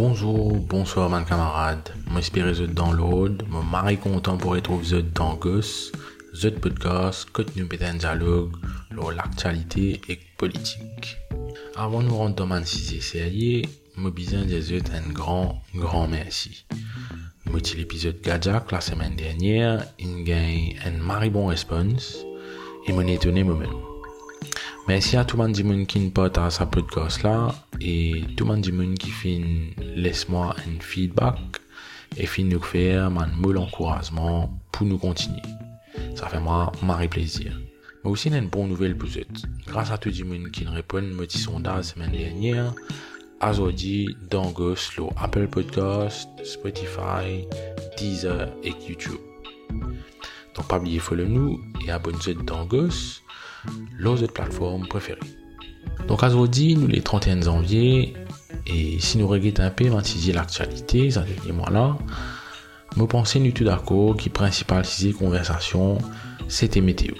Bonjour, bonsoir mes camarades. M'espère que download, me marie content pour retrouver dans Gus, the podcast, contenu un dialogue, l'actualité et politique. Avant de nous rendre dans si série, me besoin des un grand, grand merci. Moitié l'épisode Gadjak la semaine dernière, il gagne un mari bon response et m'en étonné moi-même. Merci à tout le monde qui ne porte à sa podcast là et tout le monde qui fait laisse-moi un feedback et fin nous faire un mot d'encouragement pour nous continuer. Ça fait moi marre plaisir. Mais aussi, une bonne nouvelle pour vous. Grâce à tout le monde qui nous répond à petit sondage la semaine dernière, aujourd'hui, dans sur Apple Podcast, Spotify, Deezer et YouTube. Donc, pas oublier follow nous et abonnez-vous dans Ghost l'autre plateforme préférée. Donc aujourd'hui, nous les 31 janvier, et si nous regrettons un peu l'actualité, ça dernier mois-là, nous pensons nous tout d'accord que principal sujet conversation, c'était météo.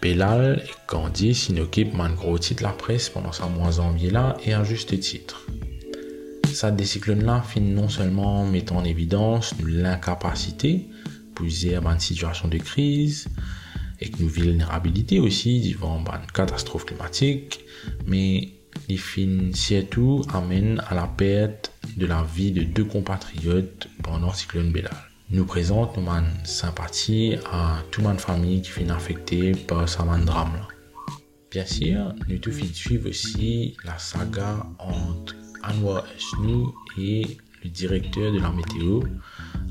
Belal et Candice occupent un gros titre la presse pendant ce mois janvier là et un juste titre. Ça décyclone là finit non seulement mettant en évidence l'incapacité à une situation de crise, et que nos vulnérabilités aussi devant une catastrophe climatique, mais les fins surtout amènent à la perte de la vie de deux compatriotes pendant le cyclone Bélal. Nous présentons notre sympathie à toute famille qui finit affectée par ce drame là. Bien sûr, nous tout suivre aussi la saga entre Anwar Esnou et le directeur de la météo,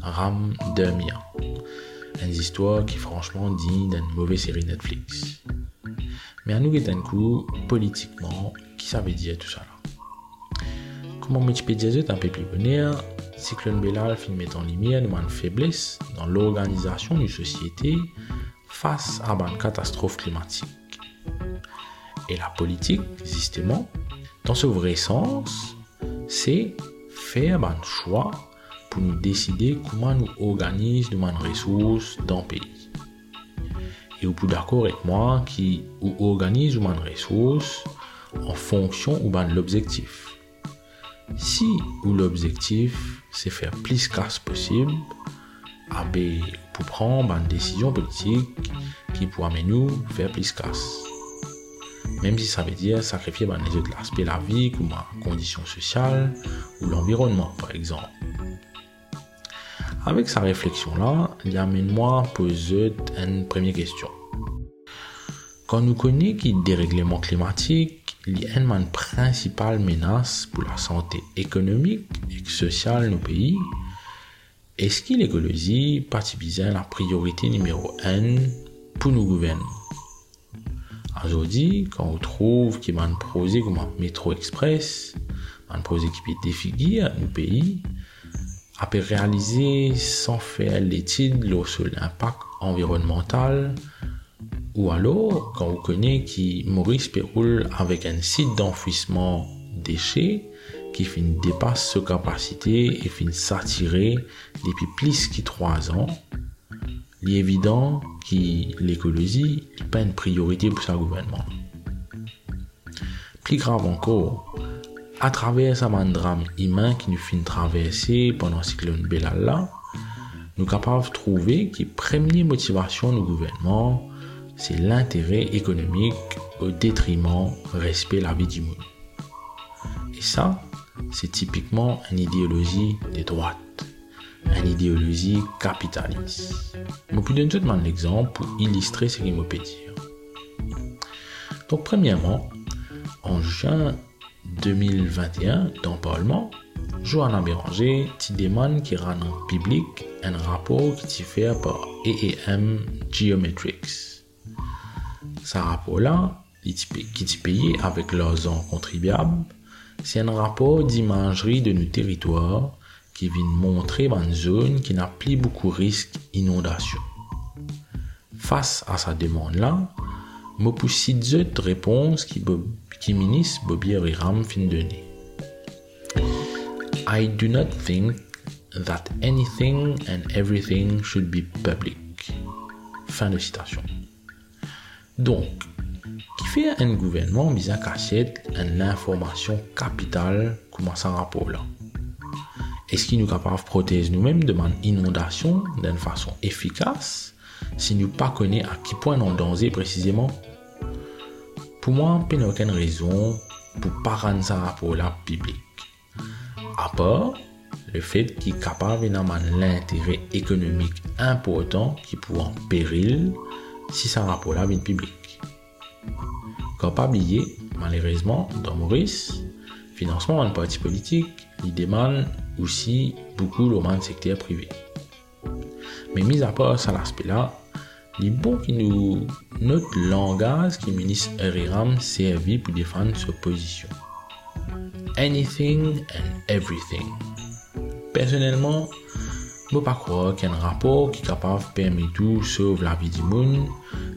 Ram Demia une histoire qui franchement digne d'une mauvaise série Netflix. Mais à nous, un coup, politiquement, qui ça veut dire tout ça là? Comment Wikipédia est un peu plus bonheur? Cyclone Bellal finit mettre en lumière une faiblesse dans l'organisation d'une société face à une catastrophe climatique. Et la politique, justement, dans ce vrai sens, c'est faire un choix nous décider comment nous organiser nos ressources dans le pays. Et vous pouvez d'accord avec moi qui organise nos ressources en fonction de l'objectif. Si ou l'objectif c'est faire plus casse possible, ah ben, pour prendre une décision politique qui pourra nous faire plus casse. Même si ça veut dire sacrifier les autres aspects de la vie, comme la condition sociale ou l'environnement par exemple. Avec sa réflexion-là, il amène-moi à poser une première question. Quand nous connaissons qu'il dérèglement climatique, il y a une principale menace pour la santé économique et sociale de nos pays, est-ce que l'écologie participe la priorité numéro 1 pour nos gouvernements? Aujourd'hui, quand on trouve qu'il y a un projet comme un métro express, un projet qui peut défigurer nos pays, après réaliser sans faire l'étude sur l'impact environnemental ou alors quand vous connaissez qui Maurice péroule avec un site d'enfouissement déchets qui dépasse sa capacité et finit s'attirer depuis plus que trois ans, il est évident que l'écologie n'est pas une priorité pour sa gouvernement. Plus grave encore, à travers ce drame humain qui nous fait traverser pendant le cyclone Belala, nous sommes capables de trouver que la première motivation du gouvernement, c'est l'intérêt économique au détriment respect la vie du monde. Et ça, c'est typiquement une idéologie des droites, une idéologie capitaliste. Je peux donner un exemple pour illustrer ce que je peux dire. Donc, premièrement, en juin 2021, dans le Parlement, Johanna Béranger ti demande qui rend en public un rapport qui est fait par EEM Geometrics. Ce rapport-là, qui est payé avec l'argent contribuable, c'est un rapport d'imagerie de nos territoires qui vient montrer une zone qui n'a plus beaucoup risque d'inondation. Face à sa demande-là, je peux de réponses qui qui ministre Bobby Riram fin donner. I do not think that anything and everything should be public. Fin de citation. Donc, qui fait un gouvernement mis à cachette l'information capitale comment ça rapport là Est-ce qu'il nous capable de protéger nous-mêmes de inondation d'une façon efficace si nous pas connaît à qui point on danger précisément Pour moi, il n'y a aucune raison pour pas rendre ça rapport là public. À part le qu'il est capable d'avoir l'intérêt économique important qui pourrait en péril si ça rapport là vient public. Quand pas oublier, malheureusement, dans Maurice, financement d'un parti politique, il demande aussi beaucoup le secteur privé. Mais mis à part ça l'aspect-là, les bons qui nous notre langage qui ministre Riram servi pour défendre sa position. Anything and everything. Personnellement, je ne pas croire qu'il y a un rapport qui est capable de permettre tout sauf la du monde,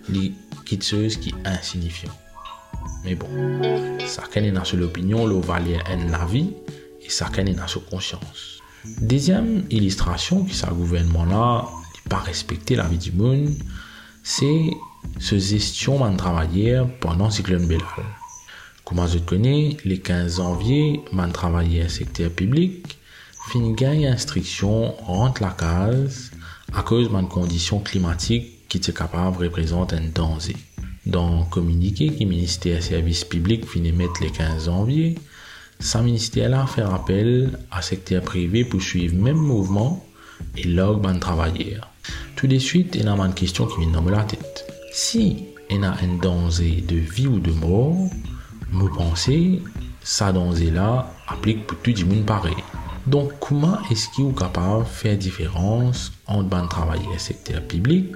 les choses qui est insignifiant. Mais bon, ça est dans son opinion, le valeur en la vie et ça est dans sa conscience. Deuxième illustration qui ça gouvernement là, pas respecter la vie du monde, c'est ce gestion de travailler pendant le cyclone Belal. Comment je connais, les 15 janvier, man travailler secteur public, fin gagne instruction rentre la case à cause de conditions climatiques qui était capable de représenter un danger. Dans le communiqué le ministère Services Publics finit mettre le 15 janvier, ce ministère-là fait appel à secteur privé pour suivre le même mouvement et log de travailleurs. Tout de suite, il y a une question qui vient dans la tête. Si il y a un danger de vie ou de mort, nous pensons ça danger-là applique pour tout le monde pareil. Donc, comment est-ce qu'il est capable de faire différence entre un travailleur secteur public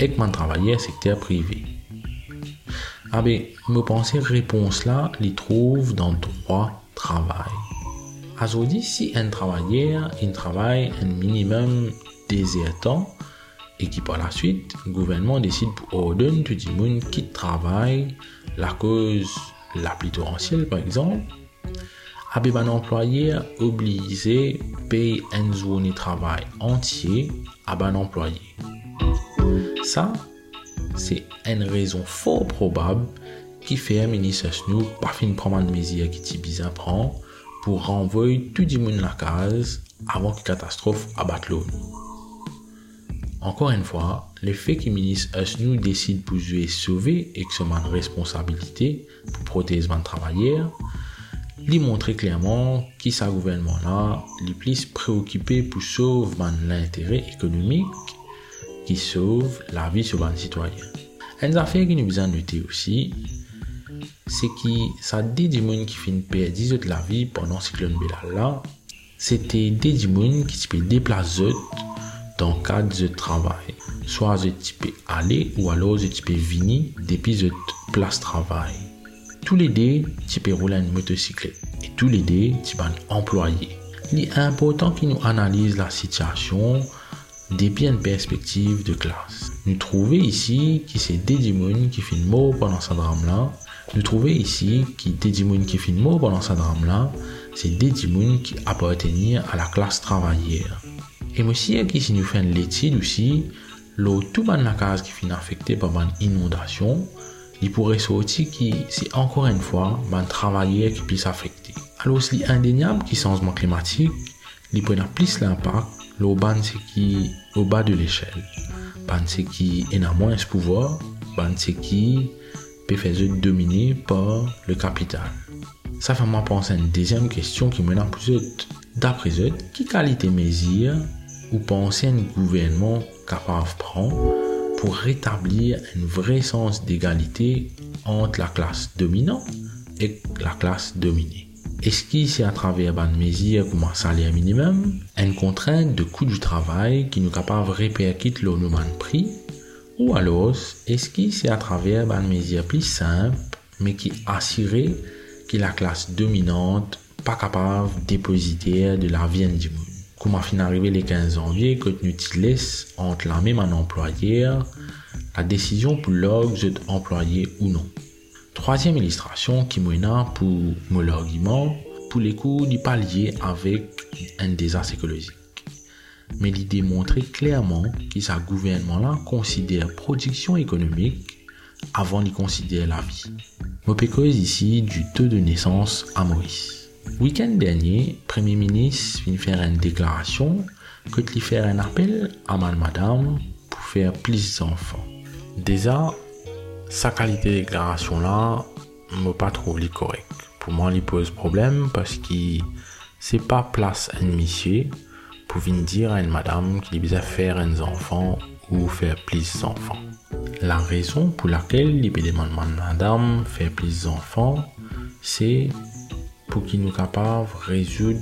et un travailleur secteur privé? Ah ben, me penser réponse là, les trouve dans droit travail. Si un travailleur, il travaille un minimum temps, et qui par la suite, le gouvernement décide pour ordonner tout le monde qui travaille la cause la torrentielle par exemple, avec un employeur obligé payer une journée de travail entier à un employé. Ça, c'est une raison fort probable qui fait un ministre nous pas fin prendre une mesure qui bizarre prend pour renvoyer tout le monde la case avant que la catastrophe abatte l'eau. Encore une fois, le fait que le ministre nous décide pour jouer sauver et que une responsabilité pour protéger les travailleurs, lui montrer clairement qui sa gouvernement là, est plus préoccupé pour sauver l'intérêt économique qui sauve la vie sur les citoyens. Une affaire qui nous besoin noter aussi, c'est que ça dit monde qui finit perdre 10 de la vie pendant le cyclone Belal là, c'était des gens qui se déplacer dans le cadre de travail. Soit je type aller ou alors je type venir depuis de place travail. Tous les deux, tu peux rouler une motocyclette. Et tous les deux, tu peux employé. Il est important qu'il nous analyse la situation depuis une perspective de classe. Nous trouvons ici que c'est des qui font mort pendant ce drame-là. Nous trouvons ici que des qui font mort pendant ce drame-là, c'est des qui appartiennent à la classe travaillère. Et aussi, si nous faisons l'étude aussi, l'eau tout dans la case qui finit affectée par une inondation, il pourrait sortir que c'est encore une fois un travailleur qui puisse affecter. Alors, c'est indéniable le changement climatique, il prend plus l'impact au bas qui au bas de l'échelle. Ban qui a moins de pouvoir, ban qui peut faire dominer par le capital. Ça fait penser à une deuxième question qui me posée. D'après eux, qui qualité mesure ou penser un gouvernement capable de prendre pour rétablir un vrai sens d'égalité entre la classe dominante et la classe dominée. Est-ce que c'est à travers une mesure comme un salaire minimum, une contrainte de coût du travail qui nous capable de répercuter le de prix, ou alors est-ce que c'est à travers une mesure plus simple mais qui assurait que la classe dominante pas capable de dépositer de la vie du monde? Comment fin arrivé les 15 janvier que nous entre la même employeur la décision pour l'orgue employé ou non? Troisième illustration qui pour mon argument pour les coûts du palier avec un désastre écologique. Mais il démontrait clairement que ce gouvernement-là considère production économique avant d'y considérer la vie. Mopécose ici du taux de naissance à Maurice. Week-end dernier, Premier ministre vient faire une déclaration que lui faire un appel à madame pour faire plus d'enfants. Déjà, sa qualité de déclaration là, me pas trouvé correct. Pour moi, il pose problème parce que c'est pas place un monsieur pour venir dire à une madame qu'il besoin faire un enfant ou faire plus d'enfants. La raison pour laquelle il demande à madame faire plus d'enfants, c'est pour qu'il nous capable de résoudre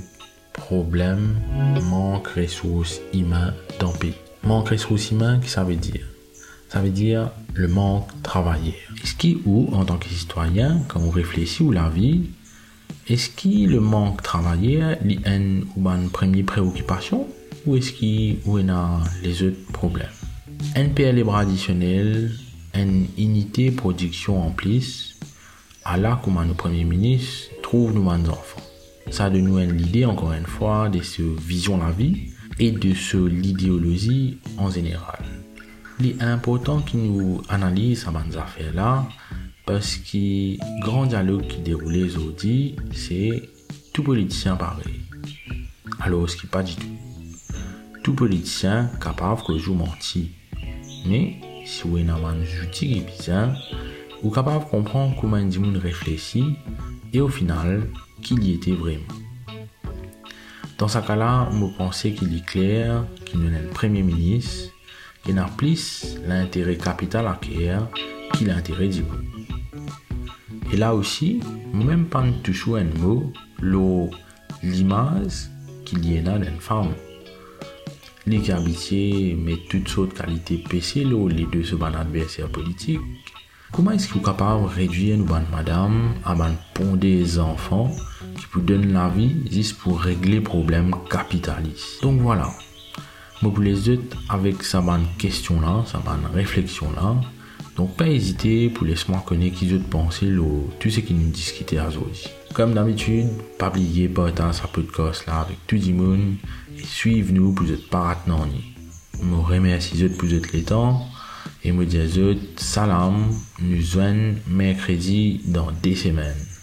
problème manque ressources humaines dans le pays. Manque ressources humaines, qu'est-ce que ça veut dire? Ça veut dire le manque travailleur. Est-ce qu'il ou en tant que citoyen, quand on réfléchit ou la vie, est-ce qu'il le manque travailleur est une, une première préoccupation ou est-ce qu'il y a les autres problèmes? NPL additionnel, une unité production en plus, à la comme le Premier ministre trouve nous enfants. Ça de nous l'idée, encore une fois, de ce vision la vie et de ce l'idéologie en général. Il est important que nous analysons ces affaires-là parce que grand dialogue qui déroule aujourd'hui, c'est tout politicien pareil. Alors, ce qui pas du tout. Tout politicien capable de jouer menti. Mais, si vous avez un outil qui est bien, vous capable de comprendre comment un monde réfléchit et au final, qu'il y était vraiment. Dans ce cas-là, je pense qu'il est clair qu'il a un premier ministre qui n'a plus l'intérêt capital à acquérir qu'il l'intérêt du. Et là aussi, même pas toujours un mot, l'image qu'il y a d'une femme. Les habitués mettent toutes sortes de qualités PC, les deux se adversaires politiques. Comment est-ce que vous capable de réduire nous madame à pondre des enfants qui vous donnent la vie juste pour régler problèmes capitalistes Donc voilà. Moi pour les autres avec sa bonne question là, sa bonne réflexion là. Donc pas hésiter pour laisser-moi connaître qui autres penser tout ce qui nous discutait aujourd'hui. Comme d'habitude, pas oublier partager sa podcast là avec tout le monde et suivez-nous pour être pas Je vous remercie pour les temps et me salam, nous mercredi dans des semaines.